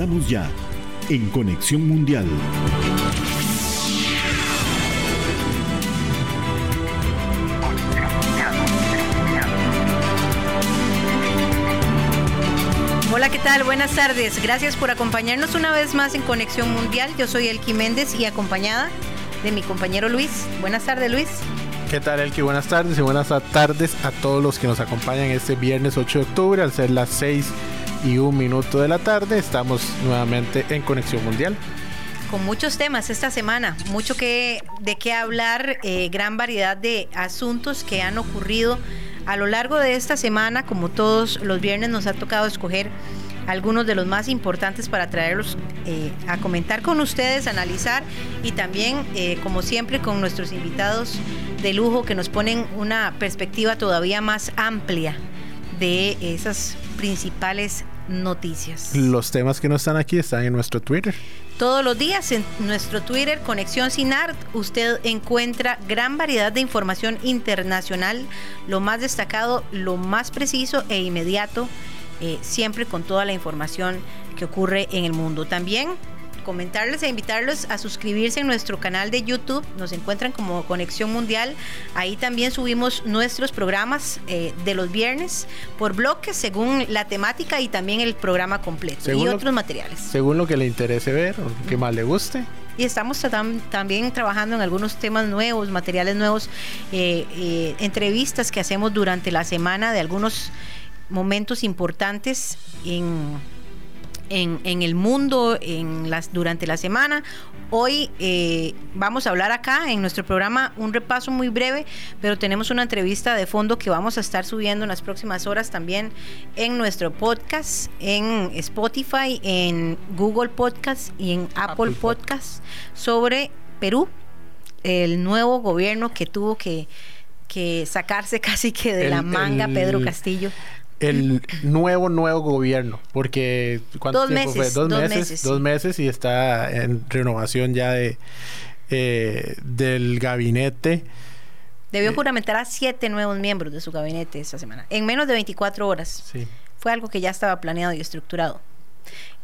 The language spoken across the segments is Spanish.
Estamos ya en Conexión Mundial. Hola, ¿qué tal? Buenas tardes. Gracias por acompañarnos una vez más en Conexión Mundial. Yo soy Elki Méndez y acompañada de mi compañero Luis. Buenas tardes, Luis. ¿Qué tal, Elki? Buenas tardes y buenas tardes a todos los que nos acompañan este viernes 8 de octubre al ser las 6 y un minuto de la tarde. Estamos nuevamente en Conexión Mundial. Con muchos temas esta semana, mucho que, de qué hablar, eh, gran variedad de asuntos que han ocurrido a lo largo de esta semana. Como todos los viernes nos ha tocado escoger algunos de los más importantes para traerlos eh, a comentar con ustedes, analizar y también, eh, como siempre, con nuestros invitados de lujo que nos ponen una perspectiva todavía más amplia de esas principales noticias. Los temas que no están aquí están en nuestro Twitter. Todos los días en nuestro Twitter, Conexión Sin Art, usted encuentra gran variedad de información internacional, lo más destacado, lo más preciso e inmediato, eh, siempre con toda la información que ocurre en el mundo. También comentarles e invitarlos a suscribirse en nuestro canal de YouTube. Nos encuentran como Conexión Mundial. Ahí también subimos nuestros programas eh, de los viernes por bloques según la temática y también el programa completo y otros materiales. Según lo que le interese ver o que más le guste. Y estamos también trabajando en algunos temas nuevos, materiales nuevos, eh, eh, entrevistas que hacemos durante la semana de algunos momentos importantes en en, el mundo en las, durante la semana. Hoy eh, vamos a hablar acá en nuestro programa un repaso muy breve, pero tenemos una entrevista de fondo que vamos a estar subiendo en las próximas horas también en nuestro podcast, en Spotify, en Google Podcast y en Apple, Podcast sobre Perú, el nuevo gobierno que tuvo que, que sacarse casi que de la manga Pedro Castillo el nuevo, nuevo gobierno, porque ¿cuánto dos meses, Dos, meses, dos meses y está en renovación ya de eh, del gabinete. Debió eh, juramentar a siete nuevos miembros de su gabinete esta semana, en menos de 24 horas. Sí. Fue algo que ya estaba planeado y estructurado.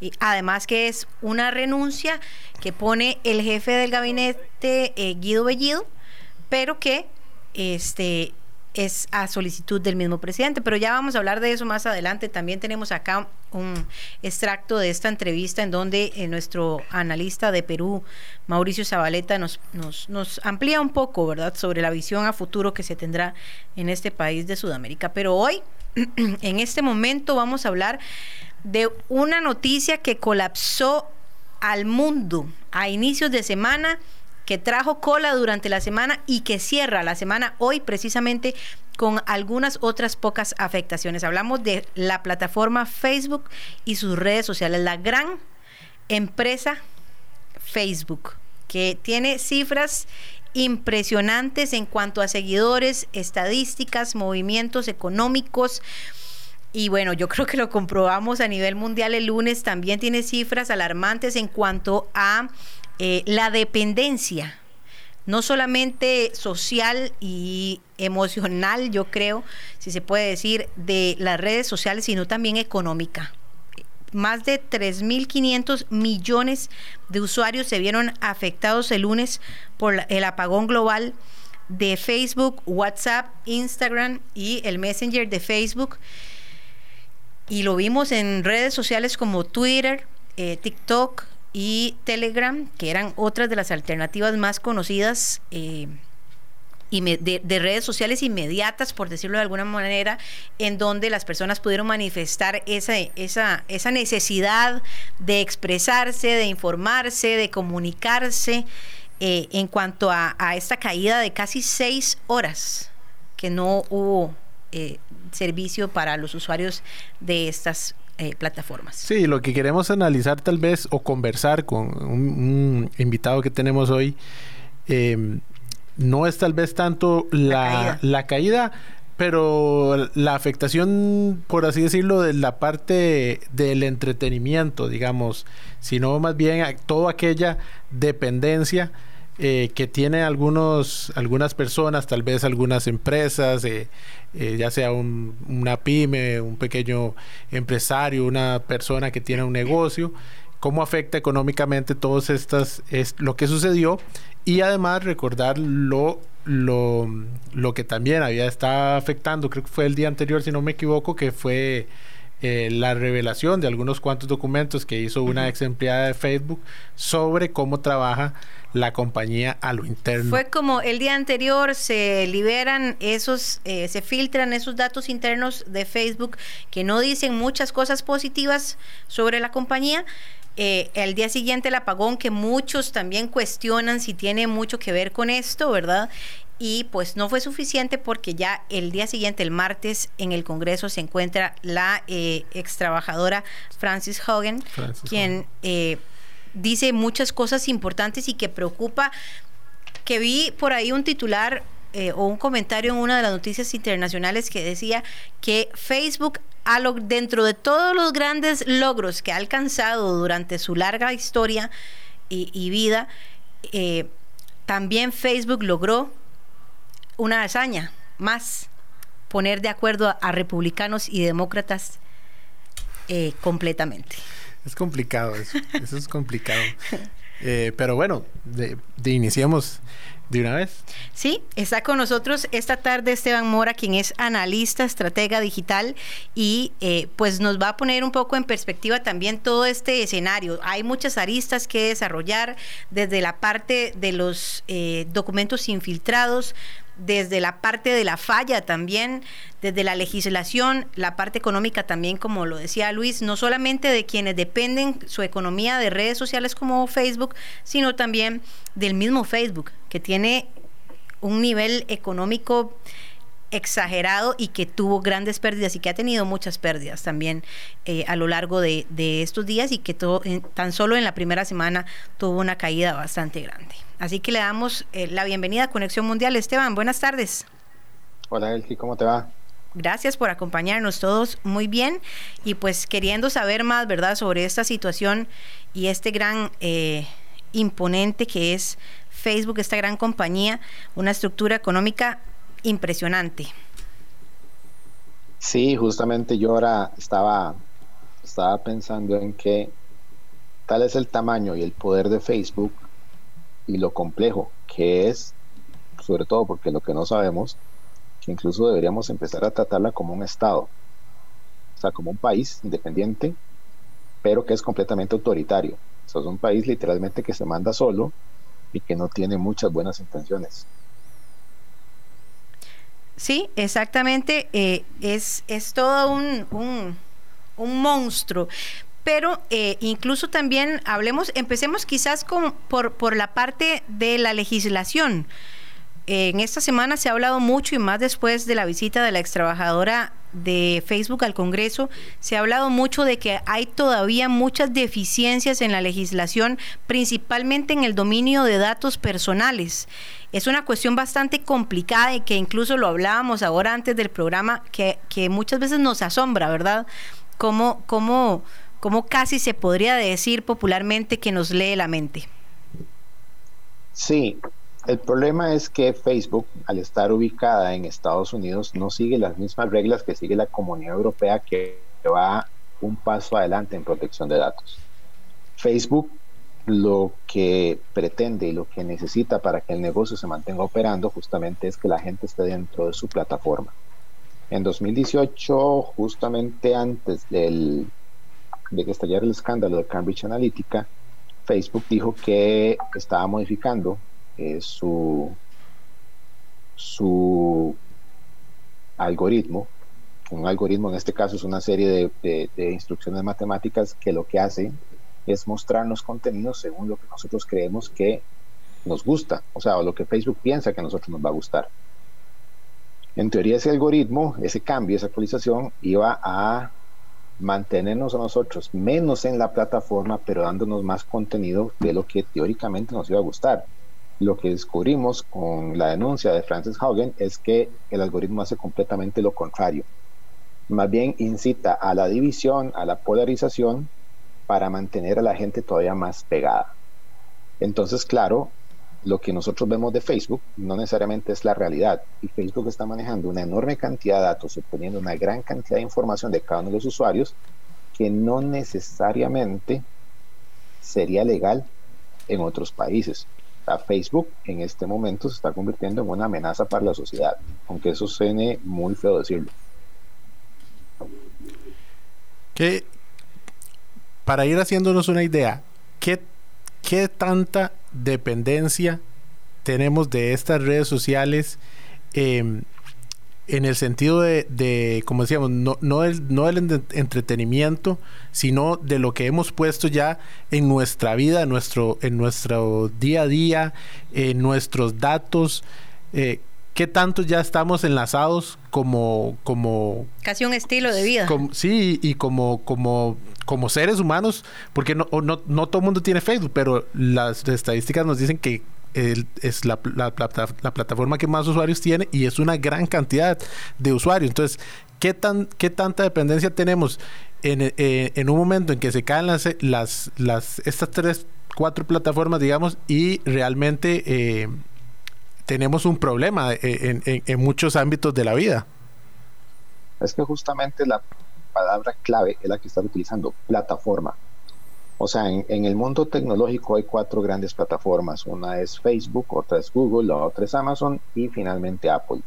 Y además que es una renuncia que pone el jefe del gabinete, eh, Guido Bellido, pero que este es a solicitud del mismo presidente. Pero ya vamos a hablar de eso más adelante. También tenemos acá un extracto de esta entrevista en donde eh, nuestro analista de Perú, Mauricio Zabaleta, nos, nos, nos amplía un poco, ¿verdad?, sobre la visión a futuro que se tendrá en este país de Sudamérica. Pero hoy, en este momento, vamos a hablar de una noticia que colapsó al mundo a inicios de semana que trajo cola durante la semana y que cierra la semana hoy precisamente con algunas otras pocas afectaciones. Hablamos de la plataforma Facebook y sus redes sociales, la gran empresa Facebook, que tiene cifras impresionantes en cuanto a seguidores, estadísticas, movimientos económicos. Y bueno, yo creo que lo comprobamos a nivel mundial el lunes, también tiene cifras alarmantes en cuanto a eh, la dependencia, no solamente social y emocional, yo creo, si se puede decir, de las redes sociales, sino también económica. Más de 3.500 millones de usuarios se vieron afectados el lunes por el apagón global de Facebook, WhatsApp, Instagram y el Messenger de Facebook. Y lo vimos en redes sociales como Twitter, eh, TikTok, y Telegram, que eran otras de las alternativas más conocidas eh, de, redes sociales inmediatas, por decirlo de alguna manera, en donde las personas pudieron manifestar esa, esa, esa necesidad de expresarse, de informarse, de comunicarse eh, en cuanto a, esta caída de casi seis horas que no hubo eh, servicio para los usuarios de estas eh, plataformas. Sí, lo que queremos analizar tal vez o conversar con un, invitado que tenemos hoy em, no es tal vez tanto la, caída. pero la afectación, por así decirlo, de la parte del entretenimiento, digamos, sino más bien toda aquella dependencia eh, que tiene algunos, algunas personas, tal vez algunas empresas, eh, eh, ya sea una pyme, un pequeño empresario, una persona que tiene un negocio, cómo afecta económicamente todos estas, es lo que sucedió y además recordar lo, lo, lo que también había estado afectando, creo que fue el día anterior, si no me equivoco, que fue eh, la revelación de algunos cuantos documentos que hizo una ex empleada de Facebook sobre cómo trabaja la compañía a lo interno. Fue como el día anterior se liberan esos, eh, se filtran esos datos internos de Facebook que no dicen muchas cosas positivas sobre la compañía. Eh, el día siguiente el apagón que muchos también cuestionan si tiene mucho que ver con esto, ¿verdad? Y pues no fue suficiente porque ya el día siguiente, el martes, en el Congreso se encuentra la eh, ex trabajadora Francis Hogan, quien eh, dice muchas cosas importantes y que preocupa, que vi por ahí un titular eh, o un comentario en una de las noticias internacionales que decía que Facebook dentro de todos los grandes logros que ha alcanzado durante su larga historia y, y vida, también Facebook logró una hazaña más, poner de acuerdo a, republicanos y demócratas eh, completamente. Es complicado eso, eso es complicado. Eh, pero bueno, de, iniciemos de una vez. Sí, está con nosotros esta tarde Esteban Mora, quien es analista, estratega digital y eh, pues nos va a poner un poco en perspectiva también todo este escenario. Hay muchas aristas que desarrollar desde la parte de los documentos infiltrados, desde la parte de la falla también, desde la legislación, la parte económica también, como lo decía Luis, no solamente de quienes dependen su economía de redes sociales como Facebook, sino también del mismo Facebook, que tiene un nivel económico exagerado y que tuvo grandes pérdidas y que ha tenido muchas pérdidas también eh, a lo largo de, estos días y que todo, tan solo en la primera semana tuvo una caída bastante grande. Así que le damos eh, la bienvenida a Conexión Mundial. Esteban, buenas tardes. Hola Elki, ¿cómo te va? Gracias por acompañarnos todos muy bien y pues queriendo saber más, ¿verdad?, sobre esta situación y este gran eh, imponente que es Facebook, esta gran compañía, una estructura económica impresionante. Sí, justamente yo ahora estaba, estaba pensando en que tal es el tamaño y el poder de Facebook y lo complejo que es, sobre todo porque lo que no sabemos, que incluso deberíamos empezar a tratarla como un Estado, o sea, como un país independiente, pero que es completamente autoritario. O sea, es un país literalmente que se manda solo y que no tiene muchas buenas intenciones. Sí, exactamente. Eh, es, es todo un, un, un monstruo pero eh, incluso también hablemos, empecemos quizás con, por, por la parte de la legislación. en esta semana se ha hablado mucho y más después de la visita de la ex trabajadora de Facebook al Congreso, se ha hablado mucho de que hay todavía muchas deficiencias en la legislación, principalmente en el dominio de datos personales. Es una cuestión bastante complicada y que incluso lo hablábamos ahora antes del programa, que, que muchas veces nos asombra, ¿verdad? Cómo, cómo ¿Cómo casi se podría decir popularmente que nos lee la mente? Sí, el problema es que Facebook, al estar ubicada en Estados Unidos, no sigue las mismas reglas que sigue la Comunidad Europea, que va un paso adelante en protección de datos. Facebook lo que pretende y lo que necesita para que el negocio se mantenga operando justamente es que la gente esté dentro de su plataforma. En 2018, justamente antes del de que estallara el escándalo de Cambridge Analytica, Facebook dijo que estaba modificando eh, su, su algoritmo. Un algoritmo en este caso es una serie de, de, instrucciones matemáticas que lo que hace es mostrarnos contenidos según lo que nosotros creemos que nos gusta, o sea, o lo que Facebook piensa que a nosotros nos va a gustar. En teoría ese algoritmo, ese cambio, esa actualización iba a mantenernos a nosotros menos en la plataforma, pero dándonos más contenido de lo que teóricamente nos iba a gustar. Lo que descubrimos con la denuncia de Francis Haugen es que el algoritmo hace completamente lo contrario. Más bien incita a la división, a la polarización, para mantener a la gente todavía más pegada. Entonces, claro, lo que nosotros vemos de Facebook no necesariamente es la realidad. Y Facebook está manejando una enorme cantidad de datos, obteniendo una gran cantidad de información de cada uno de los usuarios que no necesariamente sería legal en otros países. Facebook en este momento se está convirtiendo en una amenaza para la sociedad, aunque eso suene muy feo decirlo. Que para ir haciéndonos una idea, ¿qué, qué tanta dependencia tenemos de estas redes sociales? Em, en el sentido de, como decíamos, no, no, el, no el entretenimiento, sino de lo que hemos puesto ya en nuestra vida, en nuestro, en nuestro día a día, en nuestros datos. Eh, ¿Qué tanto ya estamos enlazados como... como Casi un estilo de vida. sí, y como, como, como seres humanos, porque no, no, no todo el mundo tiene Facebook, pero las estadísticas nos dicen que es la, la, plataforma que más usuarios tiene y es una gran cantidad de usuarios. Entonces, ¿qué, tan, qué tanta dependencia tenemos en, eh, en un momento en que se caen las, las, las, estas tres, cuatro plataformas, digamos, y realmente eh, tenemos un problema eh, en, en, en muchos ámbitos de la vida? Es que justamente la palabra clave es la que están utilizando, plataforma. O sea, en, el mundo tecnológico hay cuatro grandes plataformas. Una es Facebook, otra es Google, la otra es Amazon y finalmente Apple.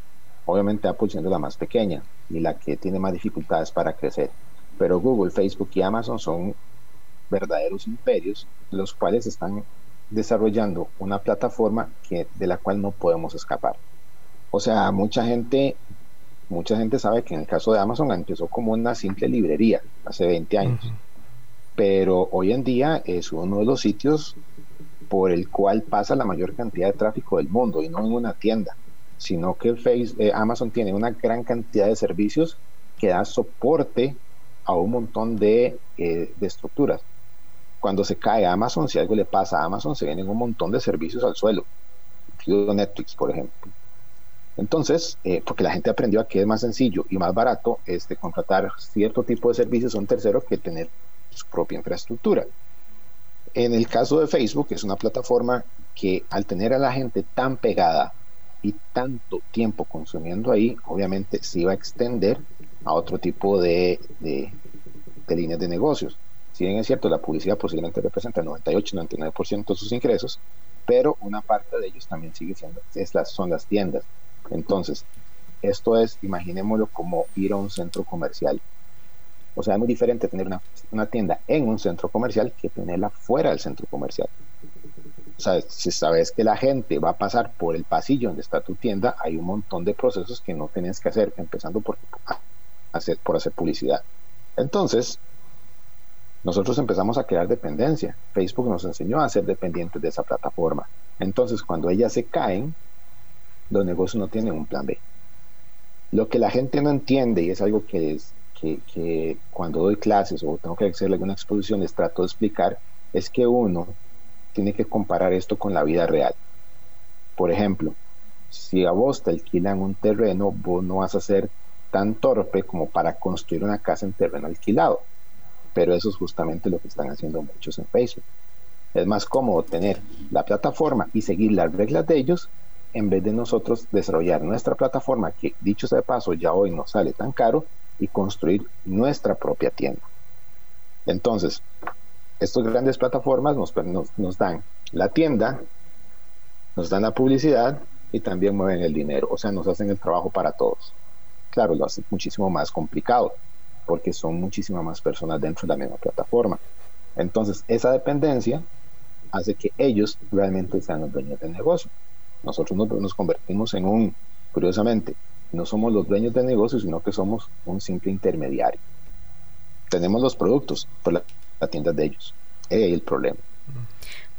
Obviamente Apple siendo la más pequeña y la que tiene más dificultades para crecer. Pero Google, Facebook y Amazon son verdaderos imperios, los cuales están desarrollando una plataforma que, de la cual no podemos escapar. O sea, mucha gente, mucha gente sabe que en el caso de Amazon empezó como una simple librería hace 20 años pero hoy en día es uno de los sitios por el cual pasa la mayor cantidad de tráfico del mundo y no en una tienda, sino que Facebook, eh, Amazon tiene una gran cantidad de servicios que da soporte a un montón de, eh, de estructuras. Cuando se cae Amazon, si algo le pasa a Amazon, se vienen un montón de servicios al suelo, incluido Netflix, por ejemplo. Entonces, eh, porque la gente aprendió a que es más sencillo y más barato este, contratar cierto tipo de servicios a un tercero que tener su propia infraestructura. En el caso de Facebook, es una plataforma que al tener a la gente tan pegada y tanto tiempo consumiendo ahí, obviamente se iba a extender a otro tipo de, de, líneas de negocios. Si bien es cierto, la publicidad posiblemente representa el 98-99% de sus ingresos, pero una parte de ellos también sigue siendo, es las, son las tiendas. Entonces, esto es, imaginémoslo como ir a un centro comercial o sea, es muy diferente tener una, tienda en un centro comercial que tenerla fuera del centro comercial. O sea, si sabes que la gente va a pasar por el pasillo donde está tu tienda, hay un montón de procesos que no tienes que hacer, empezando por hacer, por hacer publicidad. Entonces, nosotros empezamos a crear dependencia. Facebook nos enseñó a ser dependientes de esa plataforma. Entonces, cuando ellas se caen, los negocios no tienen un plan B. Lo que la gente no entiende, y es algo que es que, cuando doy clases o tengo que hacer alguna exposición les trato de explicar es que uno tiene que comparar esto con la vida real. Por ejemplo, si a vos te alquilan un terreno, vos no vas a ser tan torpe como para construir una casa en terreno alquilado. Pero eso es justamente lo que están haciendo muchos en Facebook. Es más cómodo tener la plataforma y seguir las reglas de ellos en vez de nosotros desarrollar nuestra plataforma, que dicho sea de paso ya hoy no sale tan caro, y construir nuestra propia tienda. Entonces, estas grandes plataformas nos, dan la tienda, nos dan la publicidad y también mueven el dinero, o sea, nos hacen el trabajo para todos. Claro, lo hacen muchísimo más complicado porque son muchísimas más personas dentro de la misma plataforma. Entonces, esa dependencia hace que ellos realmente sean los dueños del negocio. Nosotros nos, nos convertimos en un, curiosamente, no somos los dueños del negocio, sino que somos un simple intermediario. Tenemos los productos, pero la, tienda de ellos. Es el problema.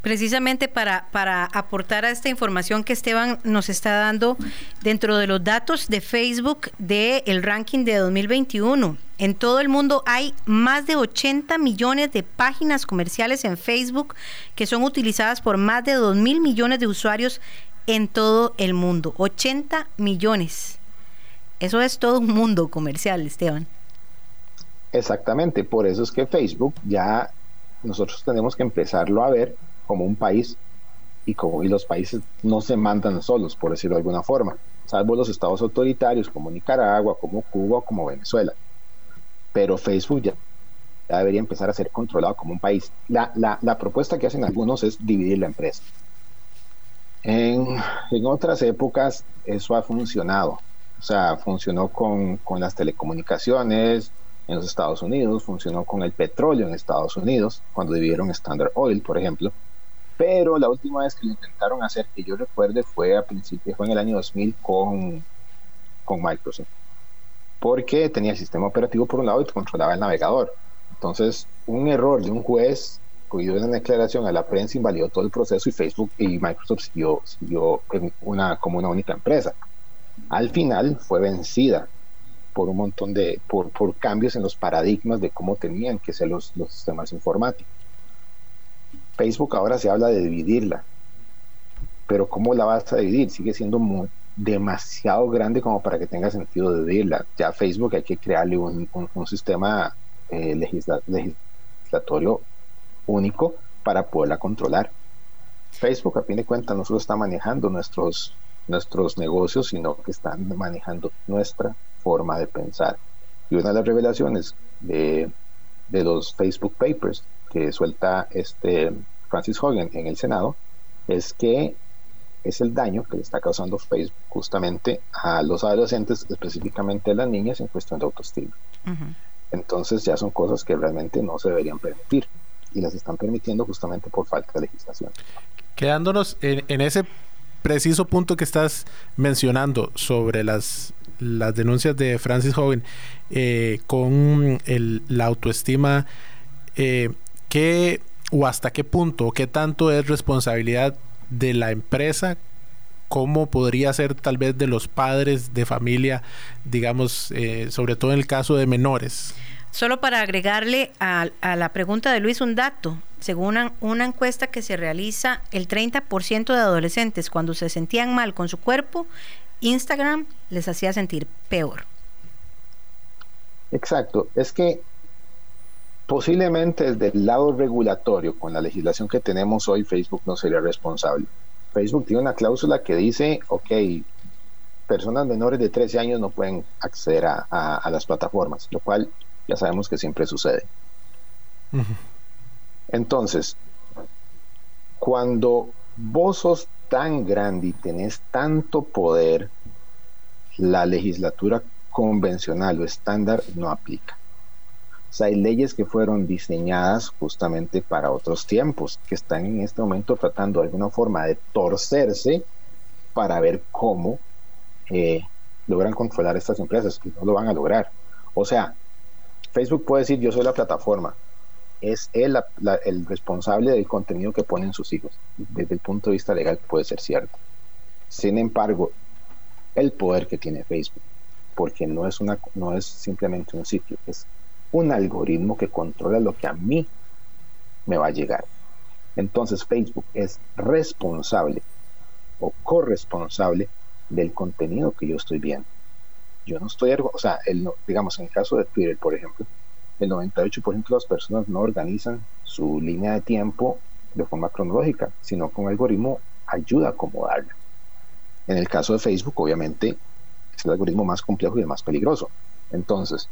Precisamente para, para aportar a esta información que Esteban nos está dando dentro de los datos de Facebook del el ranking de 2021. En todo el mundo hay más de 80 millones de páginas comerciales en Facebook que son utilizadas por más de 2 mil millones de usuarios en todo el mundo. 80 millones. Eso es todo un mundo comercial, Esteban. Exactamente, por eso es que Facebook ya nosotros tenemos que empezarlo a ver como un país y como y los países no se mandan solos, por decirlo de alguna forma, salvo los estados autoritarios como Nicaragua, como Cuba, como Venezuela. Pero Facebook ya, ya debería empezar a ser controlado como un país. La, la, propuesta que hacen algunos es dividir la empresa. En, en, otras épocas eso ha funcionado. O sea, funcionó con, con las telecomunicaciones en los Estados Unidos, funcionó con el petróleo en Estados Unidos, cuando dividieron Standard Oil, por ejemplo. Pero la última vez que lo intentaron hacer, que yo recuerde, fue a principios, fue en el año 2000 con, con Microsoft. Porque tenía el sistema operativo por un lado y controlaba el navegador. Entonces, un error de un juez cuyo una declaración a la prensa invalidó todo el proceso y Facebook y Microsoft siguió, siguió una, como una única empresa. Al final fue vencida por un montón de, por, por cambios en los paradigmas de cómo tenían que ser los, sistemas informáticos. Facebook ahora se habla de dividirla, pero ¿cómo la vas a dividir? Sigue siendo demasiado grande como para que tenga sentido dividirla. Ya Facebook hay que crearle un, sistema eh, legislatorio único para poderla controlar. Facebook, a fin de cuentas, no solo está manejando nuestros, nuestros negocios, sino que están manejando nuestra forma de pensar. Y una de las revelaciones de, de los Facebook Papers que suelta este Francis Hogan en el Senado es que es el daño que le está causando Facebook justamente a los adolescentes, específicamente a las niñas, en cuestión de autoestima. Entonces ya son cosas que realmente no se deberían permitir y las están permitiendo justamente por falta de legislación. Quedándonos en, ese preciso punto que estás mencionando sobre las, las denuncias de Francis Hogan eh, con la autoestima, eh, ¿qué o hasta qué punto, qué tanto es responsabilidad de la empresa, cómo podría ser tal vez de los padres de familia, digamos, eh, sobre todo en el caso de menores. Solo para agregarle a, la pregunta de Luis un dato, según una, encuesta que se realiza, el 30% de adolescentes cuando se sentían mal con su cuerpo, Instagram les hacía sentir peor. Exacto, es que Posiblemente desde el lado regulatorio, con la legislación que tenemos hoy, Facebook no sería responsable. Facebook tiene una cláusula que dice, ok, personas menores de 13 años no pueden acceder a, las plataformas, lo cual ya sabemos que siempre sucede. Entonces, cuando vos sos tan grande y tenés tanto poder, la legislatura convencional o estándar no aplica hay leyes que fueron diseñadas justamente para otros tiempos, que están en este momento tratando de alguna forma de torcerse para ver cómo eh, logran controlar estas empresas, que no lo van a lograr. O sea, Facebook puede decir yo soy la plataforma, es el responsable del contenido que ponen sus hijos. Desde el punto de vista legal puede ser cierto. Sin embargo, el poder que tiene Facebook, porque no es, una, no es simplemente un sitio, es un algoritmo que controla lo que a mí me va a llegar. Entonces Facebook es responsable o corresponsable del contenido que yo estoy viendo. Yo no estoy, o sea, el, digamos, en el caso de Twitter, por ejemplo, el 98% de las personas no organizan su línea de tiempo de forma cronológica, sino con algoritmo ayuda a acomodarla. En el caso de Facebook, obviamente, es el algoritmo más complejo y el más peligroso. Entonces,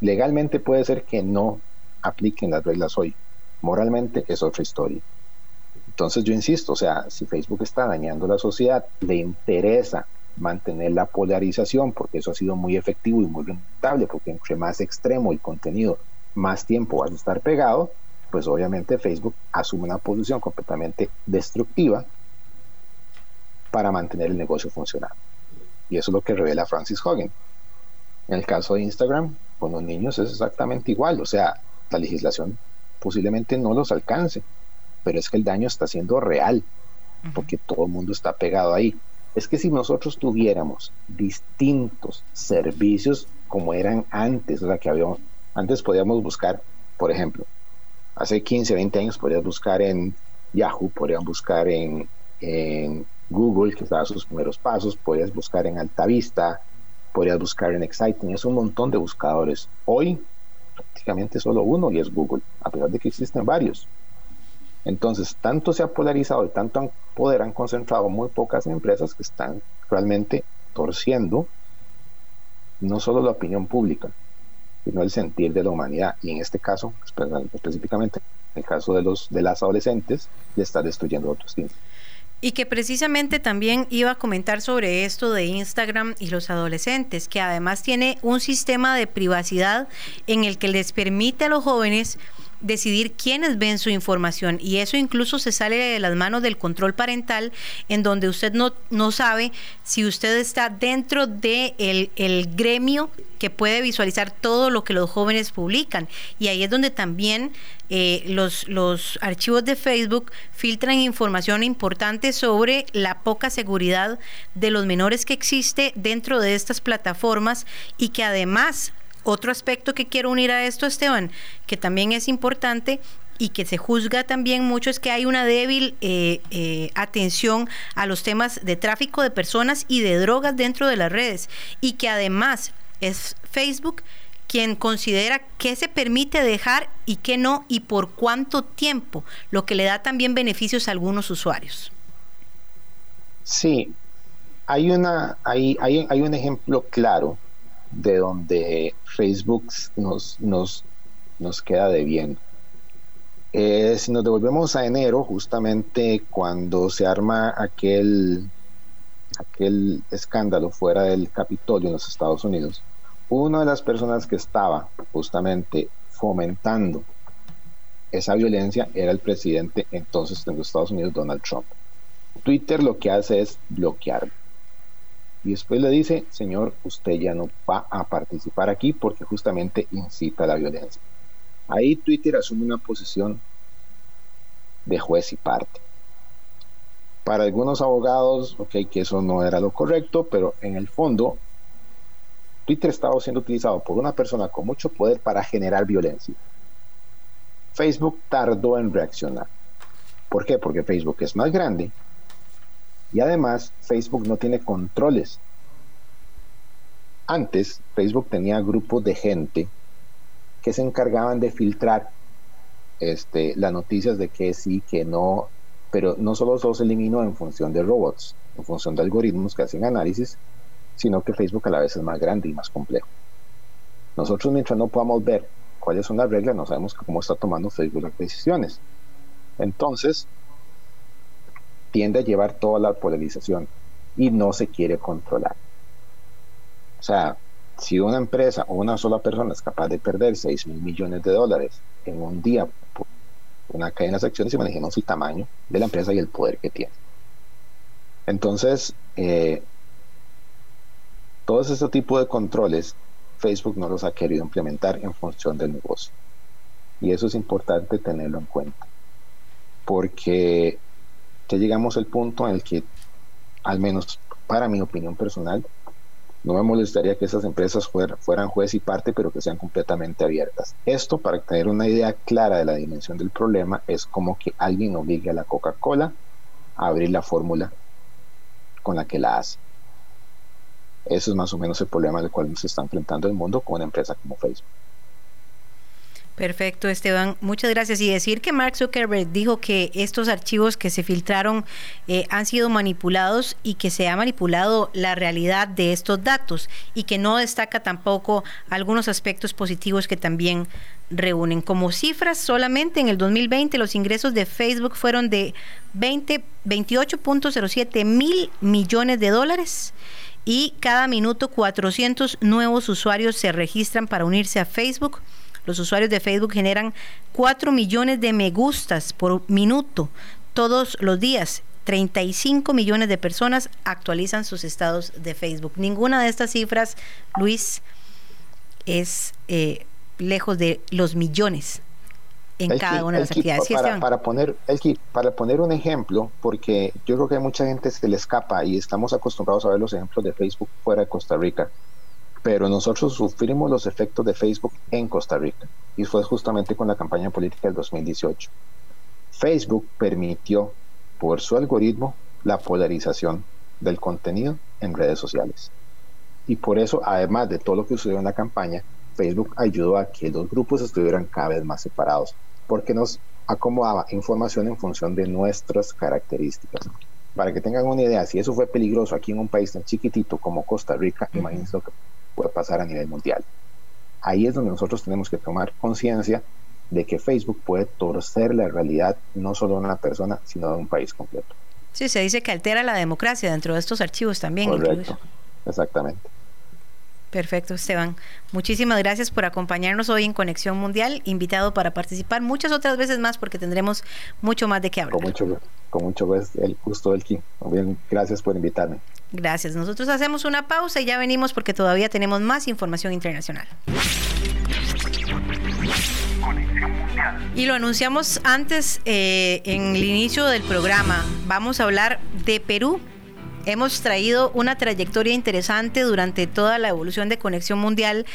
Legalmente puede ser que no apliquen las reglas hoy. Moralmente es otra historia. Entonces yo insisto, o sea, si Facebook está dañando la sociedad, le interesa mantener la polarización, porque eso ha sido muy efectivo y muy rentable, porque entre más extremo el contenido, más tiempo vas a estar pegado, pues obviamente Facebook asume una posición completamente destructiva para mantener el negocio funcionando. Y eso es lo que revela Francis Hogan. En el caso de Instagram, con los niños es exactamente igual, o sea, la legislación posiblemente no los alcance, pero es que el daño está siendo real, porque todo el mundo está pegado ahí. Es que si nosotros tuviéramos distintos servicios como eran antes, o sea, que había, antes podíamos buscar, por ejemplo, hace 15, 20 años podías buscar en Yahoo, podías buscar en, en Google, que estaba sus primeros pasos, podías buscar en Altavista, podrías buscar en Exciting, es un montón de buscadores. Hoy prácticamente solo uno y es Google, a pesar de que existen varios. Entonces, tanto se ha polarizado y tanto poder han concentrado muy pocas empresas que están realmente torciendo no solo la opinión pública, sino el sentir de la humanidad. Y en este caso, específicamente, en el caso de, los, de las adolescentes, le está destruyendo autoestima. Y que precisamente también iba a comentar sobre esto de Instagram y los adolescentes, que además tiene un sistema de privacidad en el que les permite a los jóvenes decidir quiénes ven su información. Y eso incluso se sale de las manos del control parental en donde usted no, no sabe si usted está dentro de el, gremio que puede visualizar todo lo que los jóvenes publican. Y ahí es donde también eh, los, los archivos de Facebook filtran información importante sobre la poca seguridad de los menores que existe dentro de estas plataformas y que además otro aspecto que quiero unir a esto, Esteban, que también es importante y que se juzga también mucho es que hay una débil eh, eh, atención a los temas de tráfico de personas y de drogas dentro de las redes y que además es Facebook quien considera qué se permite dejar y qué no y por cuánto tiempo, lo que le da también beneficios a algunos usuarios. Sí, hay, una, hay, hay, hay un ejemplo claro de donde Facebook nos, nos, nos queda debiendo. Eh, si nos devolvemos a enero, justamente cuando se arma aquel, aquel escándalo fuera del Capitolio en los Estados Unidos, una de las personas que estaba justamente fomentando esa violencia era el presidente entonces de los Estados Unidos, Donald Trump. Twitter lo que hace es bloquear y después le dice, señor, usted ya no va a participar aquí porque justamente incita a la violencia. Ahí Twitter asume una posición de juez y parte. Para algunos abogados, ok, que eso no era lo correcto, pero en el fondo, Twitter estaba siendo utilizado por una persona con mucho poder para generar violencia. Facebook tardó en reaccionar. ¿Por qué? Porque Facebook es más grande y además, Facebook no tiene controles. Antes, Facebook tenía grupos de gente que se encargaban de filtrar este, las noticias de que sí, que no, pero no solo se eliminó en función de robots, en función de algoritmos que hacen análisis, sino que Facebook a la vez es más grande y más complejo. Nosotros mientras no podamos ver cuáles son las reglas, no sabemos cómo está tomando Facebook las decisiones. Entonces, tiende a llevar toda la polarización y no se quiere controlar. O sea, si una empresa o una sola persona es capaz de perder 6 mil millones de dólares en un día por una cadena de acciones, imaginemos el tamaño de la empresa y el poder que tiene. Entonces, eh, todos estos tipos de controles, Facebook no los ha querido implementar en función del negocio. Y eso es importante tenerlo en cuenta. Porque ya llegamos al punto en el que, al menos para mi opinión personal, no me molestaría que esas empresas fueran juez y parte, pero que sean completamente abiertas. Esto, para tener una idea clara de la dimensión del problema, es como que alguien obligue a la Coca-Cola a abrir la fórmula con la que la hace. Eso es más o menos el problema al cual se está enfrentando el mundo con una empresa como Facebook. Perfecto, Esteban. Muchas gracias. Y decir que Mark Zuckerberg dijo que estos archivos que se filtraron eh, han sido manipulados y que se ha manipulado la realidad de estos datos y que no destaca tampoco algunos aspectos positivos que también reúnen. Como cifras, solamente en el 2020 los ingresos de Facebook fueron de 20, 28.07 mil millones de dólares y cada minuto 400 nuevos usuarios se registran para unirse a Facebook los usuarios de Facebook generan 4 millones de me gustas por minuto todos los días. 35 millones de personas actualizan sus estados de Facebook. Ninguna de estas cifras, Luis, es eh, lejos de los millones en cada una de las actividades. Para, para, poner, para poner un ejemplo, porque yo creo que hay mucha gente que le escapa y estamos acostumbrados a ver los ejemplos de Facebook fuera de Costa Rica pero nosotros sufrimos los efectos de Facebook en Costa Rica y fue justamente con la campaña política del 2018. Facebook permitió por su algoritmo la polarización del contenido en redes sociales. Y por eso, además de todo lo que sucedió en la campaña, Facebook ayudó a que los grupos estuvieran cada vez más separados, porque nos acomodaba información en función de nuestras características. Para que tengan una idea, si eso fue peligroso aquí en un país tan chiquitito como Costa Rica, imagínense lo que puede pasar a nivel mundial. ahí es donde nosotros tenemos que tomar conciencia de que Facebook puede torcer la realidad no solo de una persona, sino de un país completo. Sí, se dice que altera la democracia dentro de estos archivos también. Correcto, exactamente. Perfecto, Esteban. Muchísimas gracias por acompañarnos hoy en Conexión Mundial, invitado para participar muchas otras veces más porque tendremos mucho más de qué hablar. Con mucho, con mucho gusto, el gusto del Kim. Bien, gracias por invitarme. Gracias. Nosotros hacemos una pausa y ya venimos porque todavía tenemos más información internacional. Y lo anunciamos antes eh, en el inicio del programa. Vamos a hablar de Perú hemos traído una trayectoria interesante durante toda la evolución de Conexión Mundial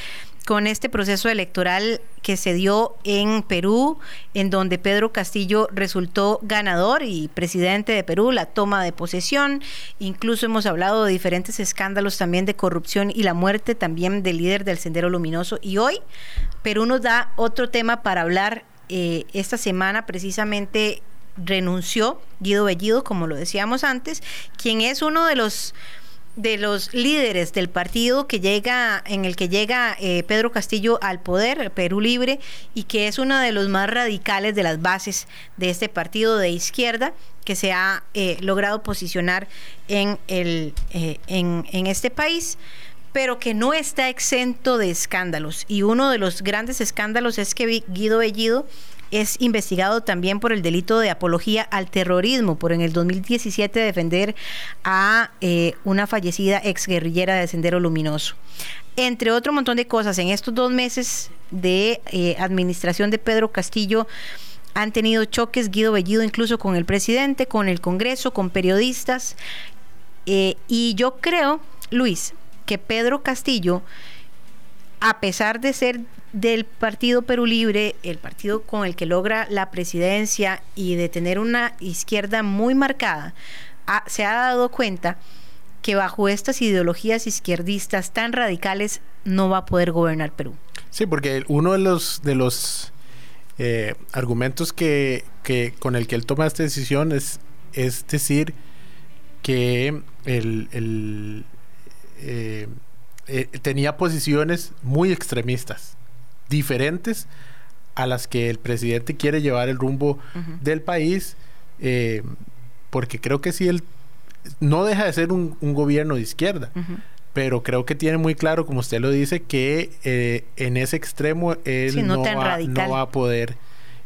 con este proceso electoral que se dio en Perú, en donde Pedro Castillo resultó ganador y presidente de Perú, la toma de posesión. Incluso hemos hablado de diferentes escándalos también de corrupción y la muerte también del líder del Sendero Luminoso. Y hoy Perú nos da otro tema para hablar eh, esta semana precisamente renunció Guido Bellido, como lo decíamos antes, quien es uno de los de los líderes del partido que llega en el que llega eh, Pedro Castillo al poder Perú Libre y que es uno de los más radicales de las bases de este partido de izquierda que se ha eh, logrado posicionar en el eh, en, en este país pero que no está exento de escándalos. Y uno de los grandes escándalos es que Guido Bellido es investigado también por el delito de apología al terrorismo, por en el 2017 defender a eh, una fallecida exguerrillera de Sendero Luminoso. Entre otro montón de cosas, en estos dos meses de eh, administración de Pedro Castillo, han tenido choques Guido Bellido incluso con el presidente, con el Congreso, con periodistas. Eh, y yo creo, Luis, que Pedro Castillo, a pesar de ser del Partido Perú Libre, el partido con el que logra la presidencia y de tener una izquierda muy marcada, se ha dado cuenta que bajo estas ideologías izquierdistas tan radicales no va a poder gobernar Perú. Sí, porque uno de los de los eh, argumentos que, con el que él toma esta decisión es, es decir que el, eh, eh, tenía posiciones muy extremistas diferentes a las que el presidente quiere llevar el rumbo del país, eh, porque creo que si él no deja de ser un, gobierno de izquierda, pero creo que tiene muy claro, como usted lo dice, que eh, en ese extremo él no, va, a poder.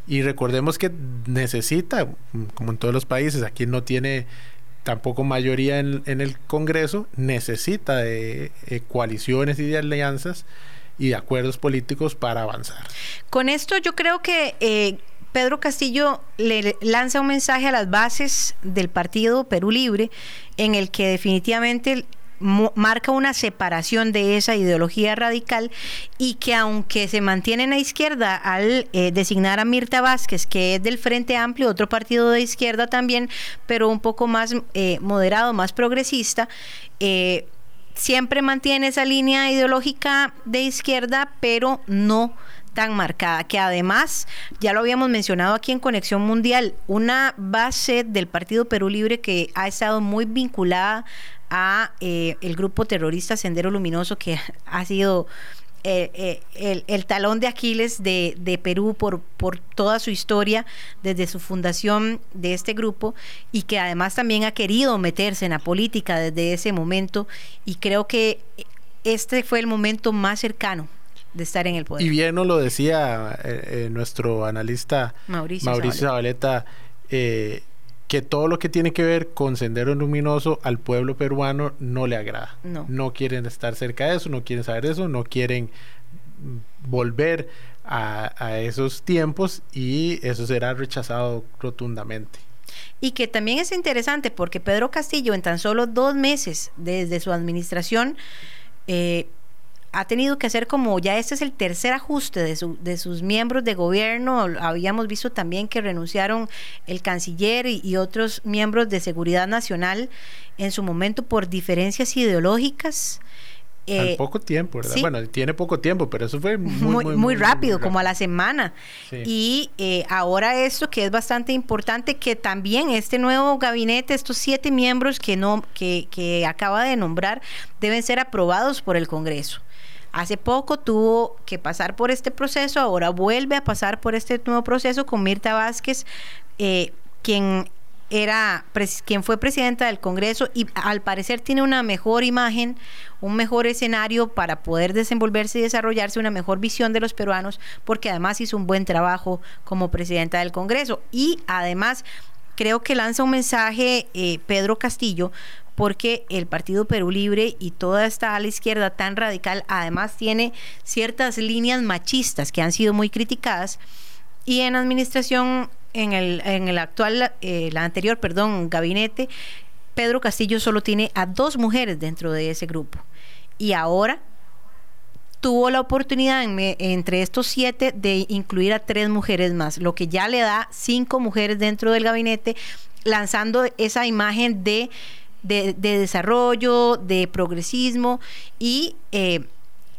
Y recordemos que necesita, como en todos los países, aquí no tiene tampoco mayoría en, el Congreso, necesita de eh, coaliciones y de alianzas y acuerdos políticos para avanzar. Con esto yo creo que eh, Pedro Castillo le lanza un mensaje a las bases del partido Perú Libre en el que definitivamente marca una separación de esa ideología radical y que aunque se mantiene en la izquierda al eh, designar a Mirta Vázquez, que es del Frente Amplio, otro partido de izquierda también, pero un poco más eh, moderado, más progresista, eh, siempre mantiene esa línea ideológica de izquierda, pero no tan marcada, que además, ya lo habíamos mencionado aquí en Conexión Mundial, una base del Partido Perú Libre que ha estado muy vinculada a eh, el grupo terrorista Sendero Luminoso, que ha sido eh, eh, el, talón de Aquiles de, Perú por, por toda su historia desde su fundación de este grupo y que además también ha querido meterse en la política desde ese momento y creo que este fue el momento más cercano de estar en el poder. Y bien nos lo decía eh, nuestro analista Mauricio, Mauricio Zabaleta, que todo lo que tiene que ver con Sendero Luminoso al pueblo peruano no le agrada. No. no quieren estar cerca de eso, no quieren saber eso, no quieren volver a, a esos tiempos y eso será rechazado rotundamente. Y que también es interesante porque Pedro Castillo en tan solo dos meses desde su administración eh, ha tenido que hacer como ya este es el tercer ajuste de, su, de sus miembros de gobierno. Habíamos visto también que renunciaron el canciller y, otros miembros de seguridad nacional en su momento por diferencias ideológicas. Eh, poco tiempo, ¿verdad? Bueno, tiene poco tiempo, pero eso fue muy, muy, rápido, como a la semana. Y eh, ahora esto que es bastante importante, que también este nuevo gabinete, estos siete miembros que, no, que, que acaba de nombrar, deben ser aprobados por el Congreso. Hace poco tuvo que pasar por este proceso, ahora vuelve a pasar por este nuevo proceso con Mirta Vázquez, eh, quien era quien fue presidenta del Congreso y al parecer tiene una mejor imagen, un mejor escenario para poder desenvolverse y desarrollarse, una mejor visión de los peruanos, porque además hizo un buen trabajo como presidenta del Congreso. Y además creo que lanza un mensaje eh, Pedro Castillo porque el Partido Perú Libre y toda esta ala izquierda tan radical además tiene ciertas líneas machistas que han sido muy criticadas. Y en administración, en el, en el actual, eh, la anterior, perdón, gabinete, Pedro Castillo solo tiene a dos mujeres dentro de ese grupo. Y ahora tuvo la oportunidad entre estos siete de incluir a tres mujeres más, lo que ya le da cinco mujeres dentro del gabinete, lanzando esa imagen de de, desarrollo, de progresismo y eh,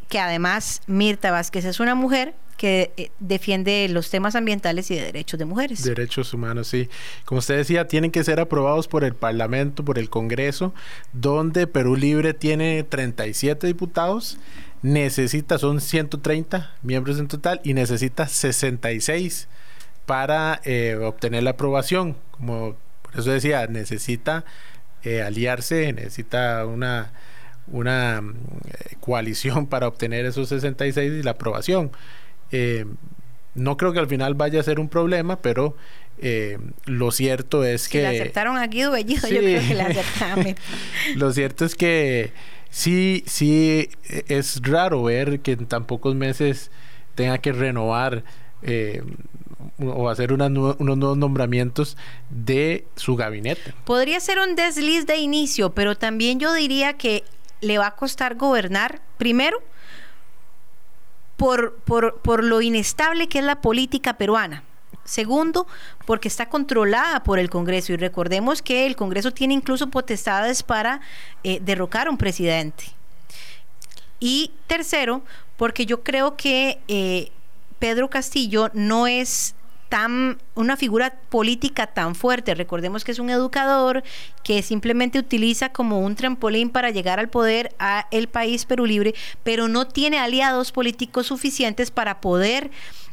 que además Mirta Vázquez es una mujer que eh, defiende los temas ambientales y de derechos de mujeres. Derechos humanos, sí. Como usted decía, tienen que ser aprobados por el Parlamento, por el Congreso, donde Perú Libre tiene 37 diputados, necesita, son 130 miembros en total, y necesita 66 para eh, obtener la aprobación. Como por eso decía, necesita eh, aliarse, necesita una, una eh, coalición para obtener esos 66 y la aprobación. Eh, no creo que al final vaya a ser un problema, pero lo cierto es que... aceptaron a Guido Bellido, yo creo que aceptaron. lo cierto es que sí, sí, es raro ver que en tan pocos meses tenga que renovar o hacer unos nuevos nombramientos de su gabinete. Podría ser un desliz de inicio, pero también yo diría que le va a costar gobernar, primero, por, por, lo inestable que es la política peruana. Segundo, porque está controlada por el Congreso y recordemos que el Congreso tiene incluso potestades para eh, derrocar a un presidente. Y tercero, porque yo creo que eh, Pedro Castillo no es tan una figura política tan fuerte. Recordemos que es un educador que simplemente utiliza como un trampolín para llegar al poder a el país Perú Libre, pero no tiene aliados políticos suficientes para poder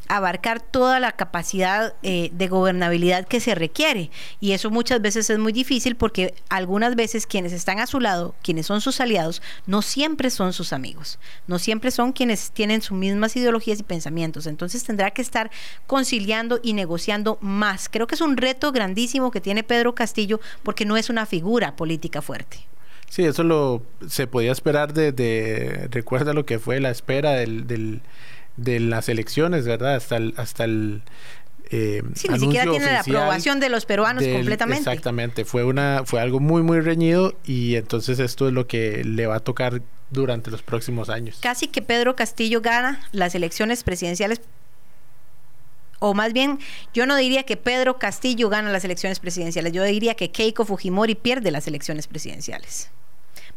abarcar toda la capacidad eh, de gobernabilidad que se requiere. Y eso muchas veces es muy difícil porque algunas veces quienes están a su lado, quienes son sus aliados, no siempre son sus amigos, no siempre son quienes tienen sus mismas ideologías y pensamientos. Entonces tendrá que estar conciliando y negociando más. Creo que es un reto grandísimo que tiene Pedro Castillo porque no es una figura política fuerte. Sí, eso lo se podía esperar de, recuerda lo que fue la espera del de las elecciones, ¿verdad? Hasta el, hasta el eh, sí, ni siquiera tiene la aprobación de los peruanos completamente. Exactamente, fue una, fue algo muy muy reñido y entonces esto es lo que le va a tocar durante los próximos años. Casi que Pedro Castillo gana las elecciones presidenciales o más bien, yo no diría que Pedro Castillo gana las elecciones presidenciales, yo diría que Keiko Fujimori pierde las elecciones presidenciales.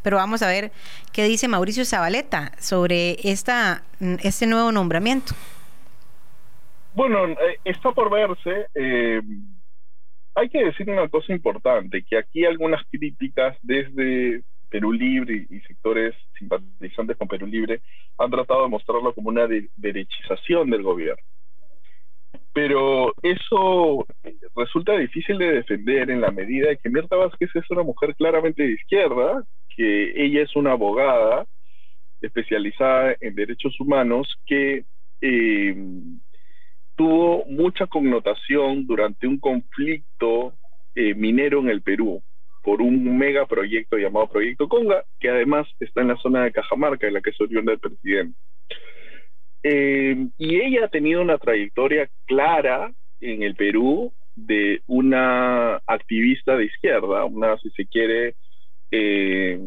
Pero vamos a ver qué dice Mauricio Zabaleta sobre esta, este nuevo nombramiento. Bueno, eh, está por verse. Eh, hay que decir una cosa importante, que aquí algunas críticas desde Perú Libre y sectores simpatizantes con Perú Libre han tratado de mostrarlo como una derechización del gobierno. Pero eso resulta difícil de defender en la medida de que Mirta Vázquez es una mujer claramente de izquierda, que ella es una abogada especializada en derechos humanos que eh, tuvo mucha connotación durante un conflicto eh, minero en el Perú por un megaproyecto llamado Proyecto Conga, que además está en la zona de Cajamarca, en la que es oriunda el presidente. Eh, y ella ha tenido una trayectoria clara en el Perú de una activista de izquierda, una, si se quiere, eh,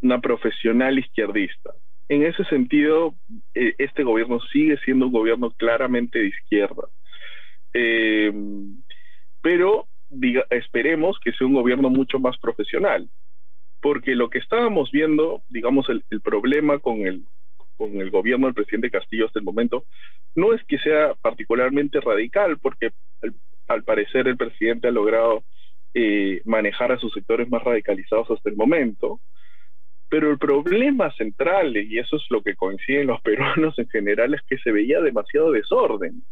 una profesional izquierdista. En ese sentido, eh, este gobierno sigue siendo un gobierno claramente de izquierda. Eh, pero esperemos que sea un gobierno mucho más profesional, porque lo que estábamos viendo, digamos, el, problema con el, con el gobierno del presidente Castillo hasta el momento, no es que sea particularmente radical, porque al parecer el presidente ha logrado manejar a sus sectores más radicalizados hasta el momento, Pero el problema central, y eso es lo que coinciden los peruanos en general, es que se veía demasiado desorden.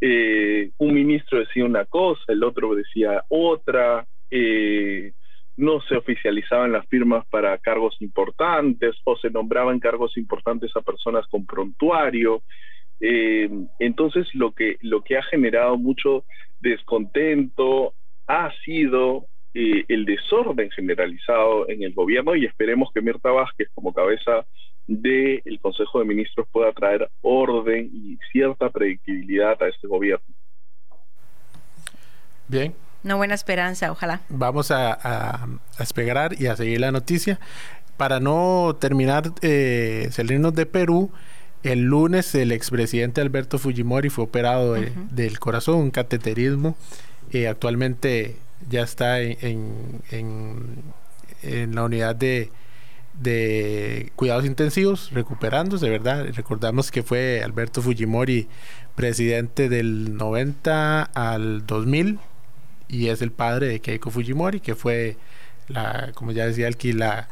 Eh, un ministro decía una cosa, el otro decía otra, eh, no se oficializaban las firmas para cargos importantes o se nombraban cargos importantes a personas con prontuario. Eh, entonces lo que, lo que ha generado mucho descontento ha sido el desorden generalizado en el gobierno y esperemos que Mirta Vázquez como cabeza del Consejo de Ministros pueda traer orden y cierta predictibilidad a este gobierno. Bien. Una buena esperanza, ojalá. Vamos a, a, esperar y a seguir la noticia. Para no terminar, eh, salirnos de Perú, el lunes el expresidente Alberto Fujimori fue operado del corazón, un cateterismo. Eh, actualmente ya está en, en la unidad de, de cuidados intensivos, recuperándose, ¿verdad? Recordamos que fue Alberto Fujimori presidente del 90 al 2000 y es el padre de Keiko Fujimori, que fue la, como ya decía aquí, la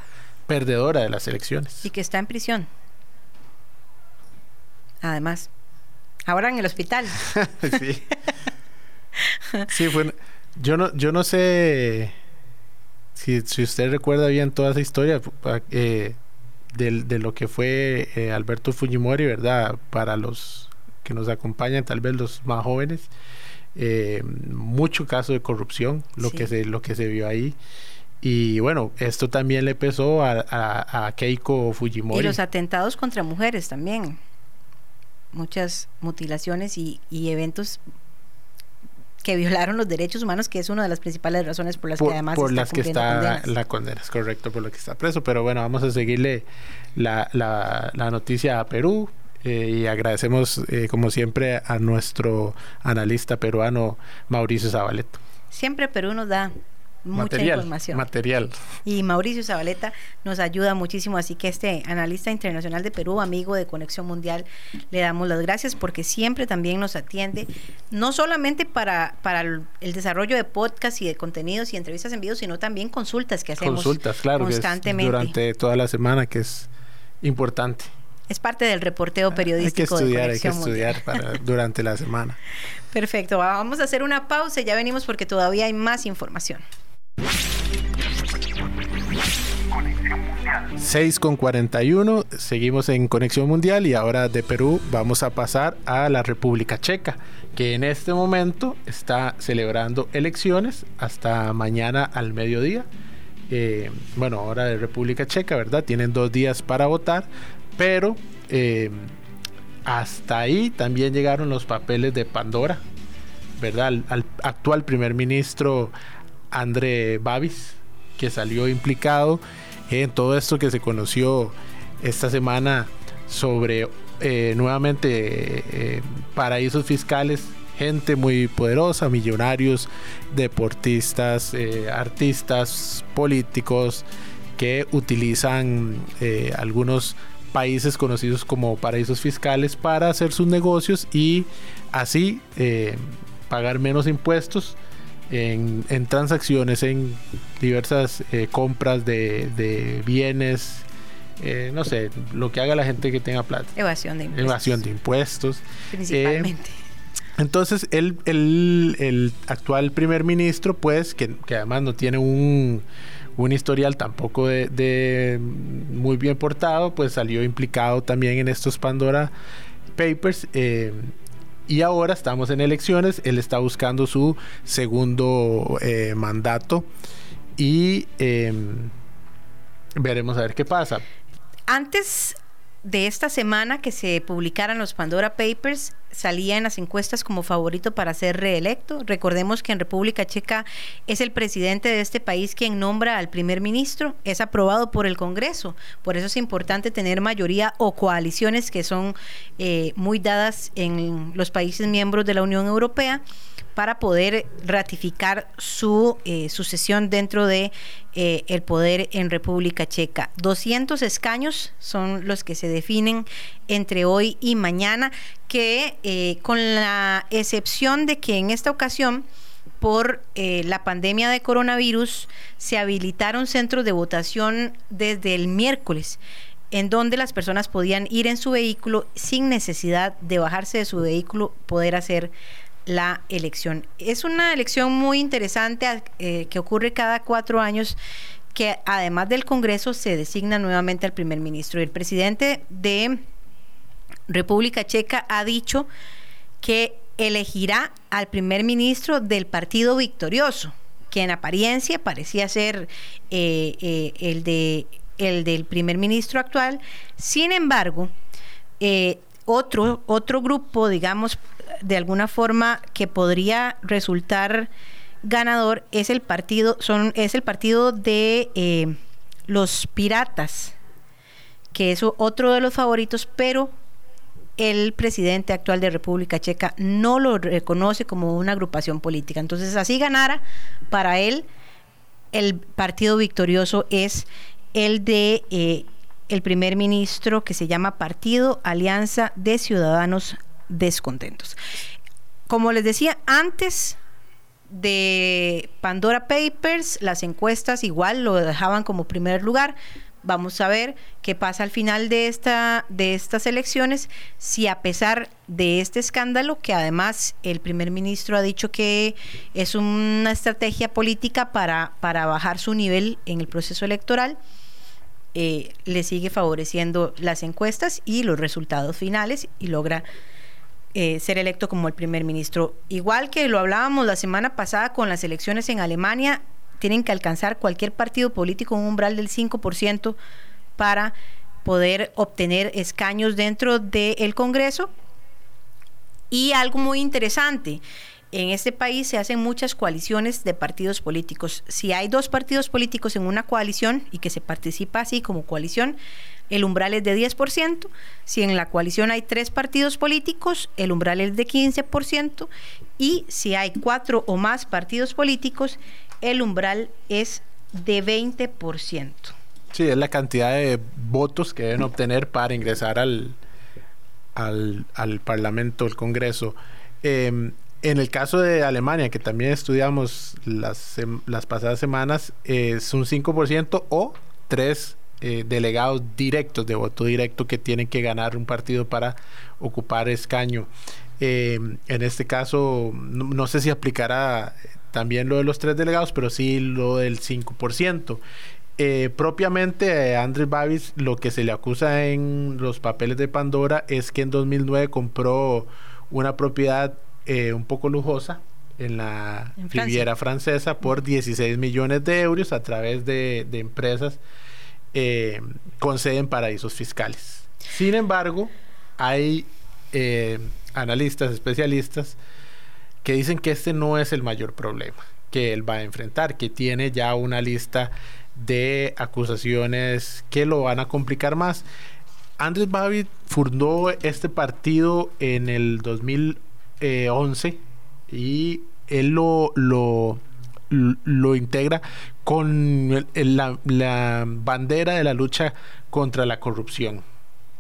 perdedora de las elecciones. Y que está en prisión. Además, ahora en el hospital. sí. Sí, fue, yo no, yo no sé si, si usted recuerda bien toda esa historia eh, de, lo que fue eh, Alberto Fujimori, ¿verdad? Para los que nos acompañan, tal vez los más jóvenes, eh, mucho caso de corrupción, lo, que se, lo que se vio ahí. Y bueno, esto también le pesó a, a, Keiko Fujimori. Y los atentados contra mujeres también. Muchas mutilaciones y, y eventos que violaron los derechos humanos, que es una de las principales razones por las que además por las que está la condena, es correcto, por lo que está preso. Pero bueno, vamos a seguirle la, la, noticia a Perú. Eh, y agradecemos, eh, como siempre, a nuestro analista peruano Mauricio Zabaletto. Siempre Perú nos da mucha información. Material. Y Mauricio Zabaleta nos ayuda muchísimo, así que este analista internacional de Perú, amigo de Conexión Mundial, le damos las gracias porque siempre también nos atiende, no solamente para, para el desarrollo de podcast y de contenidos y entrevistas en vivo, sino también consultas que hacemos consultas, claro, constantemente. durante toda la semana, que es importante. Es parte del reporteo periodístico. Hay que estudiar, hay que estudiar para, durante la semana. Perfecto, vamos a hacer una pausa, ya venimos porque todavía hay más información. 6 con 41, seguimos en Conexión Mundial y ahora de Perú vamos a pasar a la República Checa, que en este momento está celebrando elecciones hasta mañana al mediodía. Eh, bueno, ahora de República Checa, ¿verdad? Tienen dos días para votar, pero eh, hasta ahí también llegaron los papeles de Pandora, ¿verdad? al actual primer ministro André Babis, que salió implicado en todo esto que se conoció esta semana sobre eh, nuevamente eh, paraísos fiscales, gente muy poderosa, millonarios, deportistas, eh, artistas, políticos que utilizan algunos países conocidos como paraísos fiscales para hacer sus negocios y así pagar menos impuestos en, transacciones, en diversas eh, compras de, bienes, eh, no sé, lo que haga la gente que tenga plata. Evasión de impuestos. Evasión de impuestos. Principalmente. Eh, entonces, el, el, actual primer ministro, pues, que, además no tiene un, un historial tampoco de, muy bien portado, pues salió implicado también en estos Pandora Papers. Y ahora estamos en elecciones, él está buscando su segundo eh, mandato y em, veremos a ver qué pasa. Antes de esta semana que se publicaran los Pandora Papers, salía en las encuestas como favorito para ser reelecto. Recordemos que en República Checa es el presidente de este país quien nombra al primer ministro, es aprobado por el Congreso. Por eso es importante tener mayoría o coaliciones que son eh, muy dadas en los países miembros de la Unión Europea para poder ratificar su eh, sucesión dentro de eh, el poder en República Checa. 200 escaños son los que se definen entre hoy y mañana, que eh, con la excepción de que en esta ocasión por la pandemia de coronavirus, se habilitaron centros de votación desde el miércoles en donde las personas podían ir en su vehículo sin necesidad de bajarse de su vehículo, poder hacer la elección. Es una elección muy interesante eh, que ocurre cada cuatro años que además del Congreso se designa nuevamente al primer ministro. El presidente de República Checa ha dicho que elegirá al primer ministro del partido victorioso, que en apariencia parecía ser eh, eh, el de el del primer ministro actual. Sin embargo, otro, otro grupo, digamos, de alguna forma que podría resultar ganador es el partido, son, es el partido de eh, los piratas, que es otro de los favoritos, pero el presidente actual de República Checa no lo reconoce como una agrupación política. Entonces, así ganara, para él el partido victorioso es el de eh, el primer ministro que se llama Partido Alianza de Ciudadanos Descontentos. Como les decía antes de Pandora Papers, las encuestas igual lo dejaban como primer lugar. Vamos a ver qué pasa al final de, esta, de estas elecciones, si a pesar de este escándalo, que además el primer ministro ha dicho que es una estrategia política para, para bajar su nivel en el proceso electoral, eh, le sigue favoreciendo las encuestas y los resultados finales y logra eh, ser electo como el primer ministro. Igual que lo hablábamos la semana pasada con las elecciones en Alemania, tienen que alcanzar cualquier partido político un umbral del 5% para poder obtener escaños dentro del Congreso. Y algo muy interesante, en este país se hacen muchas coaliciones de partidos políticos. Si hay dos partidos políticos en una coalición y que se participa así como coalición, el umbral es de 10%. Si en la coalición hay tres partidos políticos, el umbral es de 15%. Y si hay cuatro o más partidos políticos, el umbral es de 20%. Sí, es la cantidad de votos que deben obtener para ingresar al, al, al Parlamento, al Congreso. Eh, en el caso de Alemania, que también estudiamos las, las pasadas semanas, es un 5% o tres eh, delegados directos de voto directo que tienen que ganar un partido para ocupar escaño. Eh, en este caso, no, sé si aplicará también lo de los tres delegados, pero sí lo del 5%. Eh, propiamente a Andrés Babis lo que se le acusa en los papeles de Pandora es que en 2009 compró una propiedad eh, un poco lujosa en la Riviera Francesa por 16 millones de euros a través de, empresas eh, con sede en paraísos fiscales. Sin embargo, hay eh, analistas, especialistas, que dicen que este no es el mayor problema que él va a enfrentar, que tiene ya una lista de acusaciones que lo van a complicar más. Andrés Babbitt fundó este partido en el 2000 11 y él lo, lo, lo integra con la, bandera de la lucha contra la corrupción.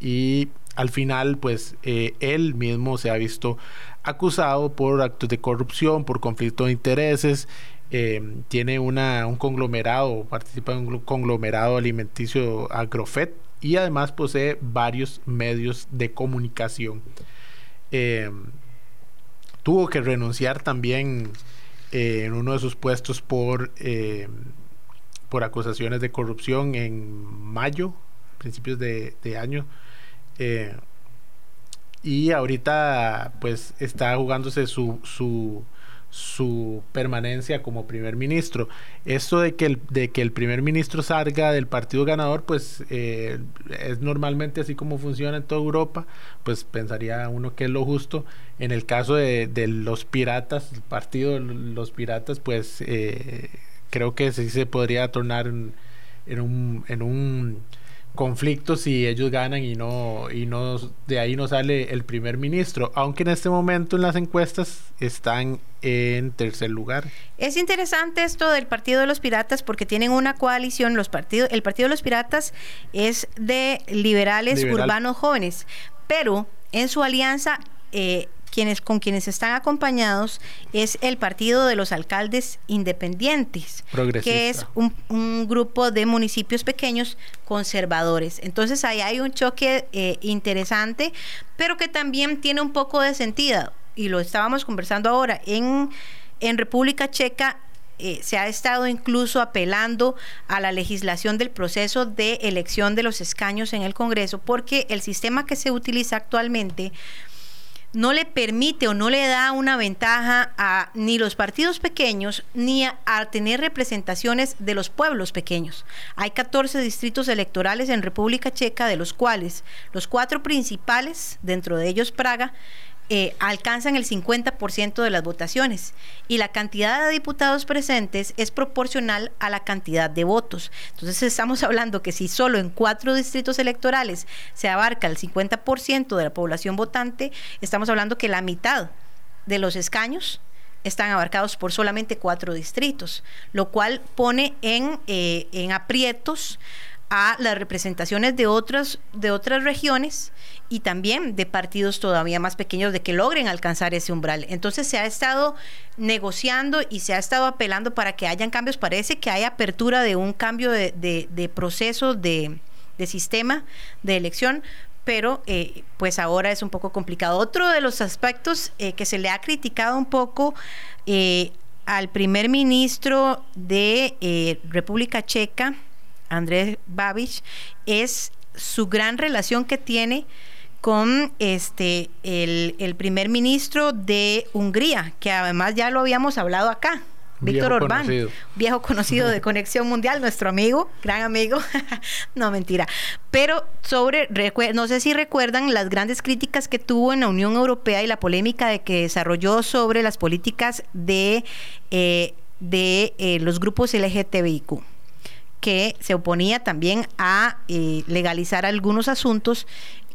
Y al final, pues eh, él mismo se ha visto acusado por actos de corrupción, por conflicto de intereses. Eh, tiene una, un conglomerado, participa en un conglomerado alimenticio Agrofet y además posee varios medios de comunicación. Eh, tuvo que renunciar también eh, en uno de sus puestos por, eh, por acusaciones de corrupción en mayo, principios de, año. Eh, y ahorita pues está jugándose su, su, su permanencia como primer ministro. Esto de que el, de que el primer ministro salga del partido ganador, pues eh, es normalmente así como funciona en toda Europa, pues pensaría uno que es lo justo. En el caso de, los piratas, el partido de los piratas, pues eh, creo que sí se podría tornar en un... En un conflictos si ellos ganan y no y no de ahí no sale el primer ministro, aunque en este momento en las encuestas están en tercer lugar. Es interesante esto del Partido de los Piratas porque tienen una coalición, los partidos el Partido de los Piratas es de liberales urbanos jóvenes, pero en su alianza eh, quienes con quienes están acompañados es el Partido de los Alcaldes Independientes, que es un, grupo de municipios pequeños conservadores. Entonces ahí hay un choque eh, interesante, pero que también tiene un poco de sentido, y lo estábamos conversando ahora, en, en República Checa eh, se ha estado incluso apelando a la legislación del proceso de elección de los escaños en el Congreso, porque el sistema que se utiliza actualmente no le permite o no le da una ventaja a ni los partidos pequeños ni a, tener representaciones de los pueblos pequeños. Hay 14 distritos electorales en República Checa, de los cuales los cuatro principales, dentro de ellos Praga, eh, alcanzan el 50% de las votaciones y la cantidad de diputados presentes es proporcional a la cantidad de votos. Entonces estamos hablando que si solo en cuatro distritos electorales se abarca el 50% de la población votante, estamos hablando que la mitad de los escaños están abarcados por solamente cuatro distritos, lo cual pone en, eh, en aprietos a las representaciones de otras, de otras regiones y también de partidos todavía más pequeños de que logren alcanzar ese umbral. Entonces se ha estado negociando y se ha estado apelando para que hayan cambios. Parece que hay apertura de un cambio de, de, proceso de, sistema de elección, pero eh, pues ahora es un poco complicado. Otro de los aspectos eh, que se le ha criticado un poco eh, al primer ministro de República Checa, Andrés Babich, es su gran relación que tiene con este el, primer ministro de Hungría, que además ya lo habíamos hablado acá, Víctor Orbán, viejo conocido de Conexión Mundial, nuestro amigo, gran amigo. no, mentira. Pero sobre, no sé si recuerdan las grandes críticas que tuvo en la Unión Europea y la polémica de que desarrolló sobre las políticas de, eh, de eh, los grupos LGTBIQ que se oponía también a eh, legalizar algunos asuntos